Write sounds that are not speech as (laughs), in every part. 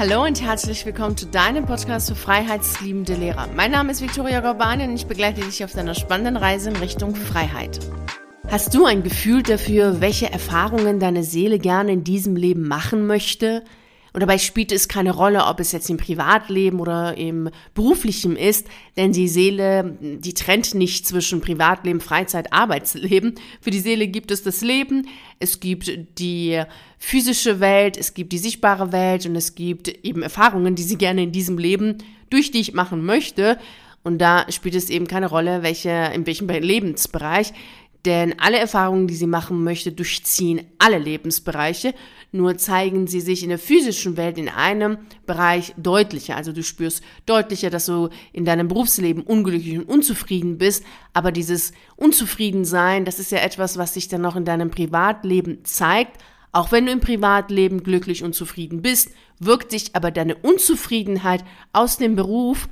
Hallo und herzlich willkommen zu deinem Podcast für freiheitsliebende Lehrer. Mein Name ist Viktoria Gorbani und ich begleite dich auf deiner spannenden Reise in Richtung Freiheit. Hast du ein Gefühl dafür, welche Erfahrungen deine Seele gerne in diesem Leben machen möchte? Und dabei spielt es keine Rolle, ob es jetzt im Privatleben oder im beruflichen ist, denn die Seele, die trennt nicht zwischen Privatleben, Freizeit, Arbeitsleben. Für die Seele gibt es das Leben, es gibt die physische Welt, es gibt die sichtbare Welt und es gibt eben Erfahrungen, die sie gerne in diesem Leben durch dich machen möchte. Und da spielt es eben keine Rolle, welche, in welchem Lebensbereich. Denn alle Erfahrungen, die sie machen möchte, durchziehen alle Lebensbereiche, nur zeigen sie sich in der physischen Welt in einem Bereich deutlicher. Also du spürst deutlicher, dass du in deinem Berufsleben unglücklich und unzufrieden bist, aber dieses Unzufriedensein, das ist ja etwas, was sich dann noch in deinem Privatleben zeigt. Auch wenn du im Privatleben glücklich und zufrieden bist, wirkt sich aber deine Unzufriedenheit aus dem Beruf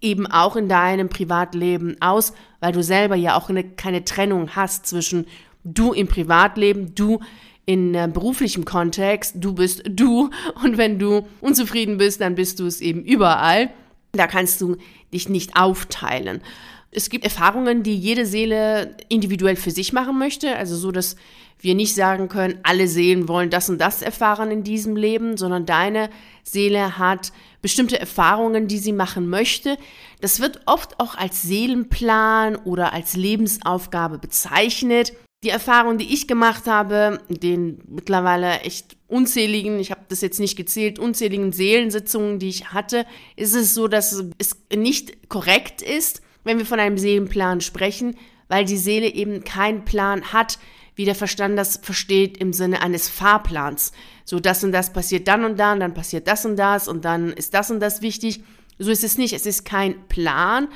eben auch in deinem Privatleben aus, weil du selber ja auch eine, keine Trennung hast zwischen du im Privatleben, du in äh, beruflichem Kontext, du bist du (laughs) und wenn du unzufrieden bist, dann bist du es eben überall. Da kannst du dich nicht aufteilen. Es gibt Erfahrungen, die jede Seele individuell für sich machen möchte, also so, dass wir nicht sagen können, alle Seelen wollen das und das erfahren in diesem Leben, sondern deine Seele hat bestimmte Erfahrungen, die sie machen möchte. Das wird oft auch als Seelenplan oder als Lebensaufgabe bezeichnet. Die Erfahrung, die ich gemacht habe, den mittlerweile echt unzähligen, ich habe das jetzt nicht gezählt, unzähligen Seelensitzungen, die ich hatte, ist es so, dass es nicht korrekt ist, wenn wir von einem Seelenplan sprechen, weil die Seele eben keinen Plan hat, wie der Verstand das versteht im Sinne eines Fahrplans. So das und das passiert dann und dann, dann passiert das und das und dann ist das und das wichtig. So ist es nicht. Es ist kein Plan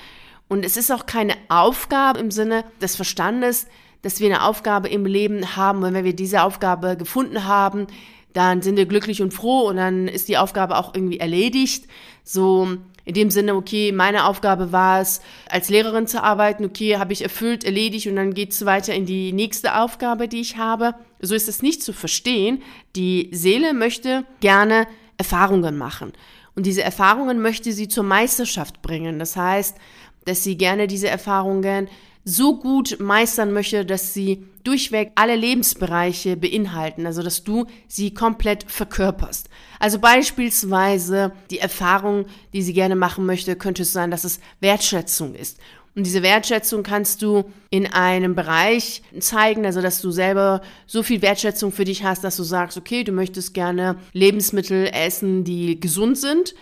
und es ist auch keine Aufgabe im Sinne des Verstandes, dass wir eine Aufgabe im Leben haben und wenn wir diese Aufgabe gefunden haben, dann sind wir glücklich und froh und dann ist die Aufgabe auch irgendwie erledigt. So in dem Sinne, okay, meine Aufgabe war es, als Lehrerin zu arbeiten, okay, habe ich erfüllt, erledigt und dann geht es weiter in die nächste Aufgabe, die ich habe. So ist es nicht zu verstehen. Die Seele möchte gerne Erfahrungen machen. Und diese Erfahrungen möchte sie zur Meisterschaft bringen. Das heißt, dass sie gerne diese Erfahrungen so gut meistern möchte, dass sie durchweg alle Lebensbereiche beinhalten, also dass du sie komplett verkörperst. Also beispielsweise die Erfahrung, die sie gerne machen möchte, könnte es sein, dass es Wertschätzung ist. Und diese Wertschätzung kannst du in einem Bereich zeigen, also dass du selber so viel Wertschätzung für dich hast, dass du sagst, okay, du möchtest gerne Lebensmittel essen, die gesund sind.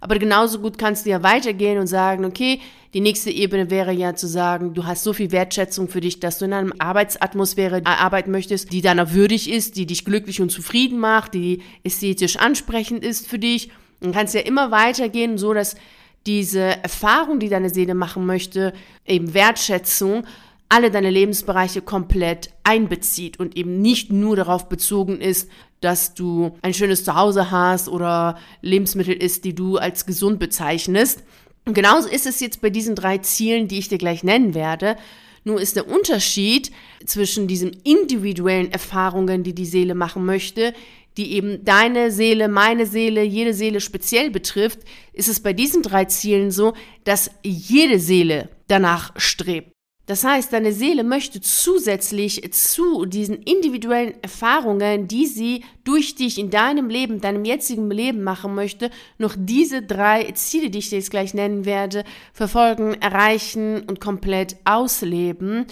Aber genauso gut kannst du ja weitergehen und sagen, okay, die nächste Ebene wäre ja zu sagen, du hast so viel Wertschätzung für dich, dass du in einer Arbeitsatmosphäre arbeiten möchtest, die deiner würdig ist, die dich glücklich und zufrieden macht, die ästhetisch ansprechend ist für dich. Dann kannst du ja immer weitergehen, so dass diese Erfahrung, die deine Seele machen möchte, eben Wertschätzung, alle deine Lebensbereiche komplett einbezieht und eben nicht nur darauf bezogen ist, dass du ein schönes Zuhause hast oder Lebensmittel isst, die du als gesund bezeichnest. Und genauso ist es jetzt bei diesen drei Zielen, die ich dir gleich nennen werde. Nur ist der Unterschied zwischen diesen individuellen Erfahrungen, die die Seele machen möchte, die eben deine Seele, meine Seele, jede Seele speziell betrifft, ist es bei diesen drei Zielen so, dass jede Seele danach strebt. Das heißt, deine Seele möchte zusätzlich zu diesen individuellen Erfahrungen, die sie durch dich in deinem Leben, deinem jetzigen Leben machen möchte, noch diese drei Ziele, die ich dir jetzt gleich nennen werde, verfolgen, erreichen und komplett ausleben.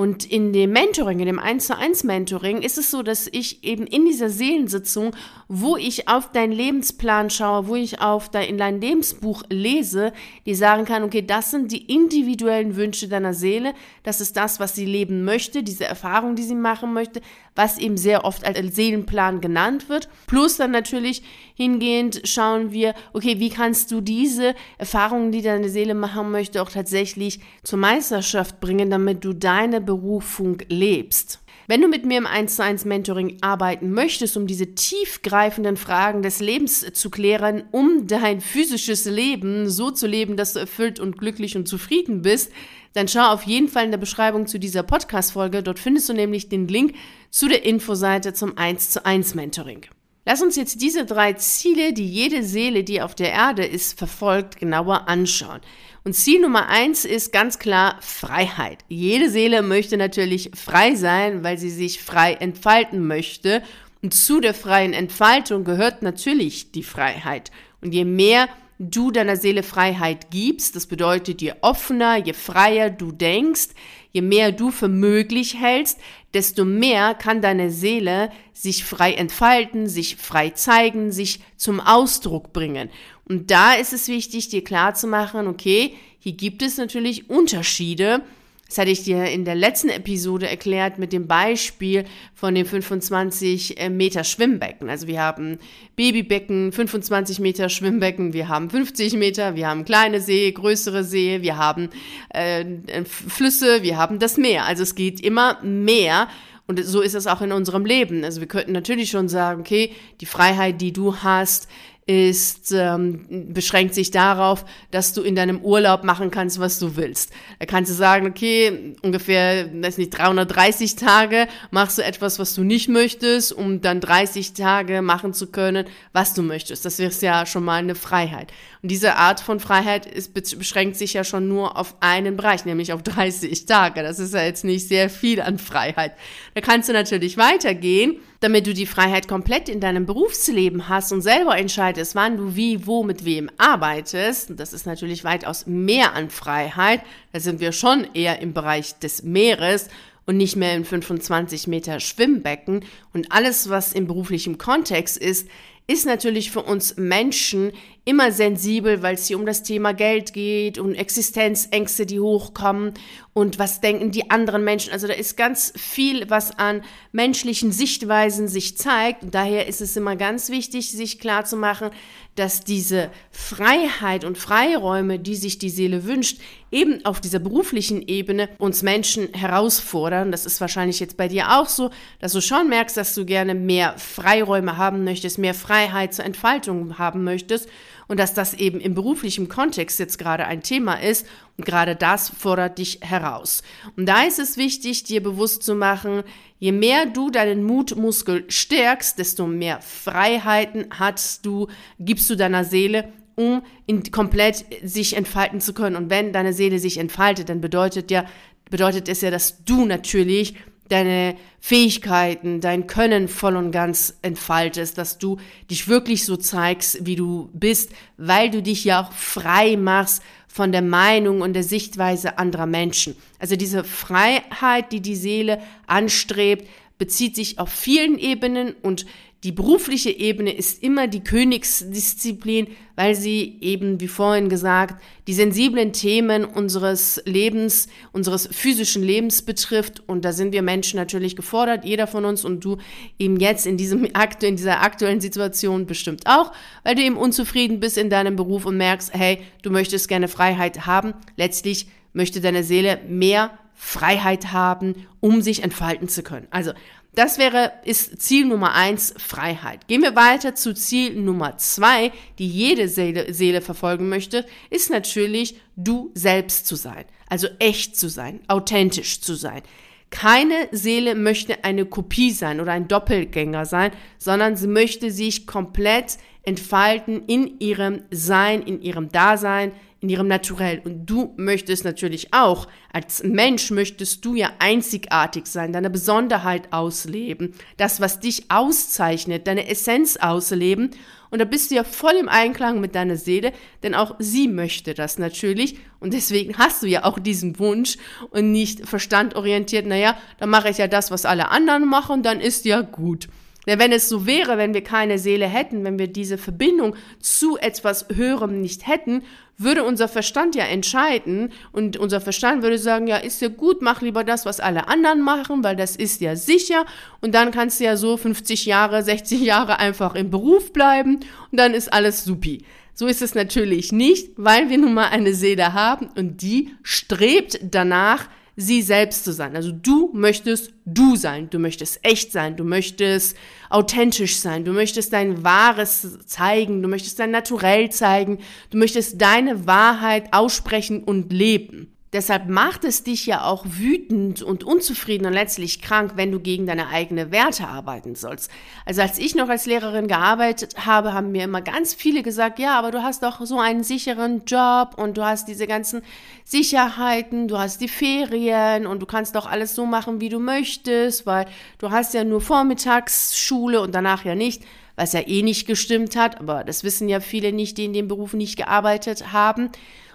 Und in dem Mentoring, in dem 1 zu 1 Mentoring ist es so, dass ich eben in dieser Seelensitzung, wo ich auf deinen Lebensplan schaue, wo ich auf dein, in dein Lebensbuch lese, die sagen kann, okay, das sind die individuellen Wünsche deiner Seele, das ist das, was sie leben möchte, diese Erfahrung, die sie machen möchte, was eben sehr oft als Seelenplan genannt wird. Plus dann natürlich hingehend schauen wir, okay, wie kannst du diese Erfahrungen, die deine Seele machen möchte, auch tatsächlich zur Meisterschaft bringen, damit du deine Berufung lebst. Wenn du mit mir im 1 zu 1 Mentoring arbeiten möchtest, um diese tiefgreifenden Fragen des Lebens zu klären, um dein physisches Leben so zu leben, dass du erfüllt und glücklich und zufrieden bist, dann schau auf jeden Fall in der Beschreibung zu dieser Podcast-Folge. Dort findest du nämlich den Link zu der Infoseite zum 1 zu 1 Mentoring. Lass uns jetzt diese drei Ziele, die jede Seele, die auf der Erde ist, verfolgt, genauer anschauen. Und Ziel Nummer eins ist ganz klar Freiheit. Jede Seele möchte natürlich frei sein, weil sie sich frei entfalten möchte. Und zu der freien Entfaltung gehört natürlich die Freiheit. Und je mehr du deiner Seele Freiheit gibst, das bedeutet, je offener, je freier du denkst, je mehr du für möglich hältst, desto mehr kann deine Seele sich frei entfalten, sich frei zeigen, sich zum Ausdruck bringen. Und da ist es wichtig, dir klar zu machen, okay, hier gibt es natürlich Unterschiede das hatte ich dir in der letzten Episode erklärt mit dem Beispiel von den 25 äh, Meter Schwimmbecken. Also wir haben Babybecken, 25 Meter Schwimmbecken, wir haben 50 Meter, wir haben kleine See, größere See, wir haben äh, Flüsse, wir haben das Meer. Also es geht immer mehr. Und so ist es auch in unserem Leben. Also wir könnten natürlich schon sagen, okay, die Freiheit, die du hast, ist, ähm, beschränkt sich darauf, dass du in deinem Urlaub machen kannst, was du willst. Da kannst du sagen, okay, ungefähr, weiß nicht, 330 Tage machst du etwas, was du nicht möchtest, um dann 30 Tage machen zu können, was du möchtest. Das wäre ja schon mal eine Freiheit. Und diese Art von Freiheit ist, beschränkt sich ja schon nur auf einen Bereich, nämlich auf 30 Tage. Das ist ja jetzt nicht sehr viel an Freiheit. Da kannst du natürlich weitergehen damit du die Freiheit komplett in deinem Berufsleben hast und selber entscheidest, wann du wie, wo, mit wem arbeitest. Das ist natürlich weitaus mehr an Freiheit. Da sind wir schon eher im Bereich des Meeres und nicht mehr in 25 Meter Schwimmbecken. Und alles, was im beruflichen Kontext ist, ist natürlich für uns Menschen immer sensibel, weil es hier um das Thema Geld geht und Existenzängste, die hochkommen und was denken die anderen Menschen. Also da ist ganz viel, was an menschlichen Sichtweisen sich zeigt. Und daher ist es immer ganz wichtig, sich klar zu machen, dass diese Freiheit und Freiräume, die sich die Seele wünscht, eben auf dieser beruflichen Ebene uns Menschen herausfordern. Das ist wahrscheinlich jetzt bei dir auch so, dass du schon merkst, dass du gerne mehr Freiräume haben möchtest, mehr Freiheit zur Entfaltung haben möchtest und dass das eben im beruflichen Kontext jetzt gerade ein Thema ist und gerade das fordert dich heraus. Und da ist es wichtig, dir bewusst zu machen, je mehr du deinen Mutmuskel stärkst, desto mehr Freiheiten hast du, gibst du deiner Seele um in, komplett sich entfalten zu können. Und wenn deine Seele sich entfaltet, dann bedeutet ja, bedeutet es ja, dass du natürlich deine Fähigkeiten, dein Können voll und ganz entfaltest, dass du dich wirklich so zeigst, wie du bist, weil du dich ja auch frei machst von der Meinung und der Sichtweise anderer Menschen. Also diese Freiheit, die die Seele anstrebt, bezieht sich auf vielen Ebenen und die berufliche Ebene ist immer die Königsdisziplin, weil sie eben, wie vorhin gesagt, die sensiblen Themen unseres Lebens, unseres physischen Lebens betrifft. Und da sind wir Menschen natürlich gefordert, jeder von uns und du eben jetzt in diesem (laughs) Akt, in dieser aktuellen Situation bestimmt auch, weil du eben unzufrieden bist in deinem Beruf und merkst, hey, du möchtest gerne Freiheit haben. Letztlich möchte deine Seele mehr Freiheit haben, um sich entfalten zu können. Also das wäre, ist Ziel Nummer eins, Freiheit. Gehen wir weiter zu Ziel Nummer zwei, die jede Seele, Seele verfolgen möchte, ist natürlich, du selbst zu sein. Also echt zu sein, authentisch zu sein. Keine Seele möchte eine Kopie sein oder ein Doppelgänger sein, sondern sie möchte sich komplett entfalten in ihrem Sein, in ihrem Dasein, in ihrem Naturell. Und du möchtest natürlich auch, als Mensch möchtest du ja einzigartig sein, deine Besonderheit ausleben, das, was dich auszeichnet, deine Essenz ausleben. Und da bist du ja voll im Einklang mit deiner Seele, denn auch sie möchte das natürlich. Und deswegen hast du ja auch diesen Wunsch und nicht verstandorientiert, naja, dann mache ich ja das, was alle anderen machen, dann ist ja gut. Denn wenn es so wäre, wenn wir keine Seele hätten, wenn wir diese Verbindung zu etwas Höherem nicht hätten, würde unser Verstand ja entscheiden und unser Verstand würde sagen, ja, ist ja gut, mach lieber das, was alle anderen machen, weil das ist ja sicher und dann kannst du ja so 50 Jahre, 60 Jahre einfach im Beruf bleiben und dann ist alles supi. So ist es natürlich nicht, weil wir nun mal eine Seele haben und die strebt danach, sie selbst zu sein. Also du möchtest du sein, du möchtest echt sein, du möchtest authentisch sein, du möchtest dein Wahres zeigen, du möchtest dein Naturell zeigen, du möchtest deine Wahrheit aussprechen und leben. Deshalb macht es dich ja auch wütend und unzufrieden und letztlich krank, wenn du gegen deine eigene Werte arbeiten sollst. Also als ich noch als Lehrerin gearbeitet habe, haben mir immer ganz viele gesagt, ja, aber du hast doch so einen sicheren Job und du hast diese ganzen Sicherheiten, du hast die Ferien und du kannst doch alles so machen, wie du möchtest, weil du hast ja nur Vormittagsschule und danach ja nicht was ja eh nicht gestimmt hat, aber das wissen ja viele nicht, die in dem Beruf nicht gearbeitet haben.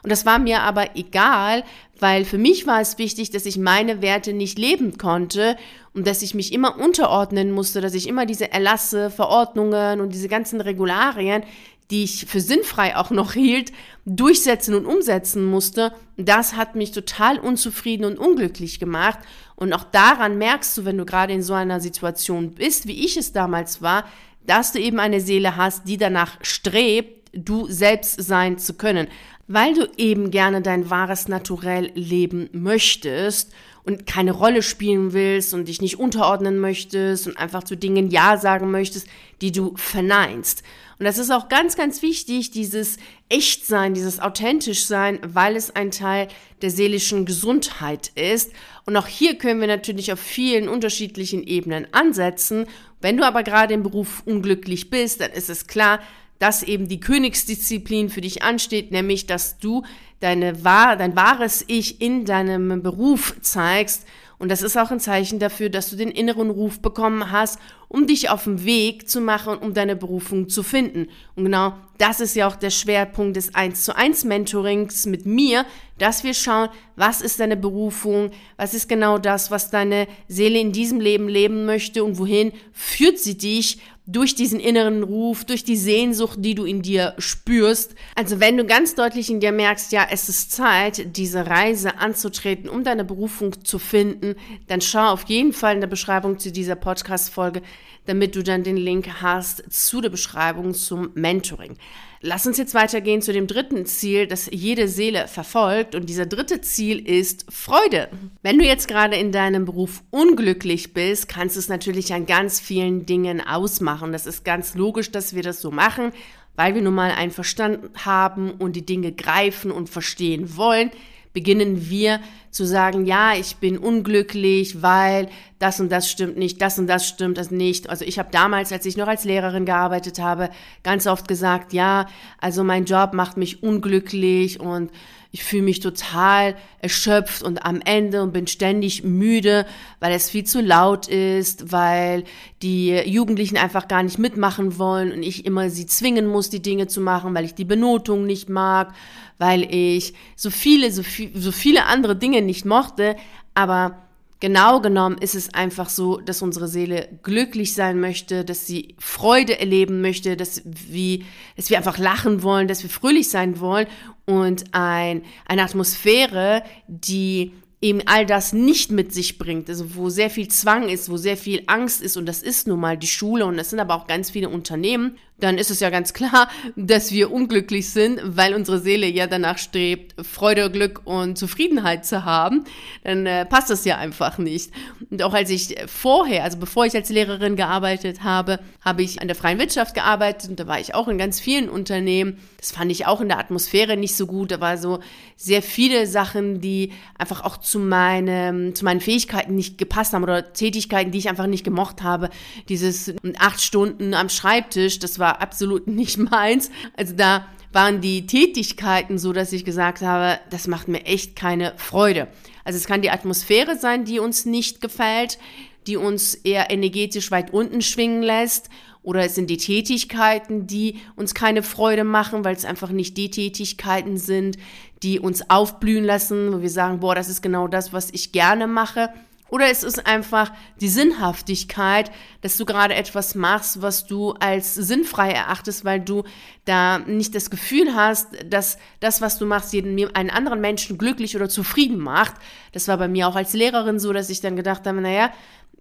Und das war mir aber egal, weil für mich war es wichtig, dass ich meine Werte nicht leben konnte und dass ich mich immer unterordnen musste, dass ich immer diese Erlasse, Verordnungen und diese ganzen Regularien, die ich für sinnfrei auch noch hielt, durchsetzen und umsetzen musste. Das hat mich total unzufrieden und unglücklich gemacht. Und auch daran merkst du, wenn du gerade in so einer Situation bist, wie ich es damals war, dass du eben eine Seele hast, die danach strebt, du selbst sein zu können, weil du eben gerne dein wahres Naturell leben möchtest und keine Rolle spielen willst und dich nicht unterordnen möchtest und einfach zu Dingen Ja sagen möchtest, die du verneinst. Und das ist auch ganz, ganz wichtig, dieses Echtsein, dieses authentisch sein, weil es ein Teil der seelischen Gesundheit ist. Und auch hier können wir natürlich auf vielen unterschiedlichen Ebenen ansetzen. Wenn du aber gerade im Beruf unglücklich bist, dann ist es klar, dass eben die Königsdisziplin für dich ansteht, nämlich dass du deine, dein wahres Ich in deinem Beruf zeigst und das ist auch ein Zeichen dafür, dass du den inneren Ruf bekommen hast, um dich auf den Weg zu machen, um deine Berufung zu finden. Und genau das ist ja auch der Schwerpunkt des 1 zu 1 Mentorings mit mir, dass wir schauen, was ist deine Berufung, was ist genau das, was deine Seele in diesem Leben leben möchte und wohin führt sie dich durch diesen inneren Ruf, durch die Sehnsucht, die du in dir spürst. Also wenn du ganz deutlich in dir merkst, ja, es ist Zeit, diese Reise anzutreten, um deine Berufung zu finden, dann schau auf jeden Fall in der Beschreibung zu dieser Podcast-Folge, damit du dann den Link hast zu der Beschreibung zum Mentoring. Lass uns jetzt weitergehen zu dem dritten Ziel, das jede Seele verfolgt. Und dieser dritte Ziel ist Freude. Wenn du jetzt gerade in deinem Beruf unglücklich bist, kannst du es natürlich an ganz vielen Dingen ausmachen. Das ist ganz logisch, dass wir das so machen, weil wir nun mal einen Verstand haben und die Dinge greifen und verstehen wollen beginnen wir zu sagen, ja, ich bin unglücklich, weil das und das stimmt nicht, das und das stimmt das nicht. Also ich habe damals, als ich noch als Lehrerin gearbeitet habe, ganz oft gesagt, ja, also mein Job macht mich unglücklich und ich fühle mich total erschöpft und am Ende und bin ständig müde, weil es viel zu laut ist, weil die Jugendlichen einfach gar nicht mitmachen wollen und ich immer sie zwingen muss, die Dinge zu machen, weil ich die Benotung nicht mag, weil ich so viele, so, viel, so viele andere Dinge nicht mochte, aber Genau genommen ist es einfach so, dass unsere Seele glücklich sein möchte, dass sie Freude erleben möchte, dass wir, dass wir einfach lachen wollen, dass wir fröhlich sein wollen und ein, eine Atmosphäre, die eben all das nicht mit sich bringt, also wo sehr viel Zwang ist, wo sehr viel Angst ist und das ist nun mal die Schule und das sind aber auch ganz viele Unternehmen dann ist es ja ganz klar, dass wir unglücklich sind, weil unsere Seele ja danach strebt, Freude, Glück und Zufriedenheit zu haben. Dann äh, passt das ja einfach nicht. Und auch als ich vorher, also bevor ich als Lehrerin gearbeitet habe, habe ich an der freien Wirtschaft gearbeitet und da war ich auch in ganz vielen Unternehmen. Das fand ich auch in der Atmosphäre nicht so gut. Da war so sehr viele Sachen, die einfach auch zu, meinem, zu meinen Fähigkeiten nicht gepasst haben oder Tätigkeiten, die ich einfach nicht gemocht habe. Dieses acht Stunden am Schreibtisch, das war war absolut (laughs) nicht meins. Also da waren die Tätigkeiten so, dass ich gesagt habe, das macht mir echt keine Freude. Also es kann die Atmosphäre sein, die uns nicht gefällt, die uns eher energetisch weit unten schwingen lässt. Oder es sind die Tätigkeiten, die uns keine Freude machen, weil es einfach nicht die Tätigkeiten sind, die uns aufblühen lassen, wo wir sagen, boah, das ist genau das, was ich gerne mache. Oder es ist einfach die Sinnhaftigkeit, dass du gerade etwas machst, was du als sinnfrei erachtest, weil du da nicht das Gefühl hast, dass das, was du machst, jeden, einen anderen Menschen glücklich oder zufrieden macht. Das war bei mir auch als Lehrerin so, dass ich dann gedacht habe, naja,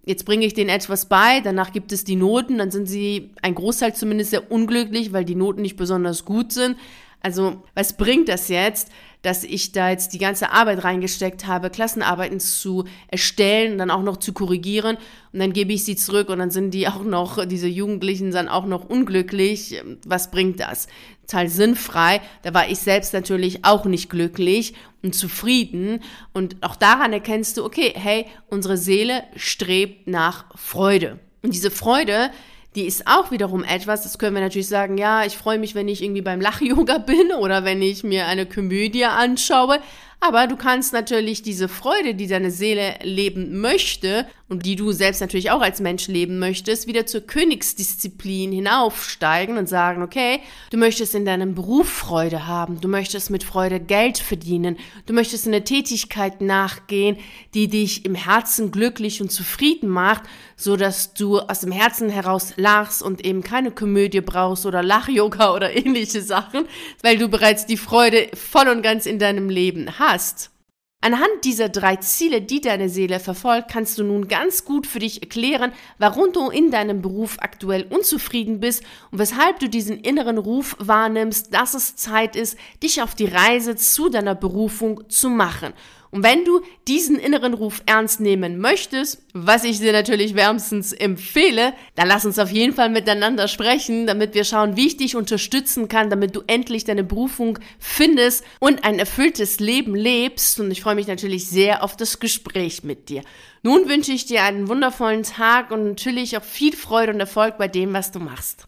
jetzt bringe ich denen etwas bei, danach gibt es die Noten, dann sind sie, ein Großteil zumindest, sehr unglücklich, weil die Noten nicht besonders gut sind. Also, was bringt das jetzt, dass ich da jetzt die ganze Arbeit reingesteckt habe, Klassenarbeiten zu erstellen und dann auch noch zu korrigieren und dann gebe ich sie zurück und dann sind die auch noch, diese Jugendlichen dann auch noch unglücklich. Was bringt das? Total sinnfrei. Da war ich selbst natürlich auch nicht glücklich und zufrieden. Und auch daran erkennst du, okay, hey, unsere Seele strebt nach Freude. Und diese Freude, die ist auch wiederum etwas, das können wir natürlich sagen, ja, ich freue mich, wenn ich irgendwie beim Lach-Yoga (laughs) bin oder wenn ich mir eine Komödie anschaue. Aber du kannst natürlich diese Freude, die deine Seele leben möchte und die du selbst natürlich auch als Mensch leben möchtest, wieder zur Königsdisziplin hinaufsteigen und sagen, okay, du möchtest in deinem Beruf Freude haben, du möchtest mit Freude Geld verdienen, du möchtest eine Tätigkeit nachgehen, die dich im Herzen glücklich und zufrieden macht, so dass du aus dem Herzen heraus lachst und eben keine Komödie brauchst oder Lach-Yoga oder ähnliche Sachen, weil du bereits die Freude voll und ganz in deinem Leben hast. Anhand dieser drei Ziele, die deine Seele verfolgt, kannst du nun ganz gut für dich erklären, warum du in deinem Beruf aktuell unzufrieden bist und weshalb du diesen inneren Ruf wahrnimmst, dass es Zeit ist, dich auf die Reise zu deiner Berufung zu machen. Und wenn du diesen inneren Ruf ernst nehmen möchtest, was ich dir natürlich wärmstens empfehle, dann lass uns auf jeden Fall miteinander sprechen, damit wir schauen, wie ich dich unterstützen kann, damit du endlich deine Berufung findest und ein erfülltes Leben lebst. Und ich freue mich natürlich sehr auf das Gespräch mit dir. Nun wünsche ich dir einen wundervollen Tag und natürlich auch viel Freude und Erfolg bei dem, was du machst.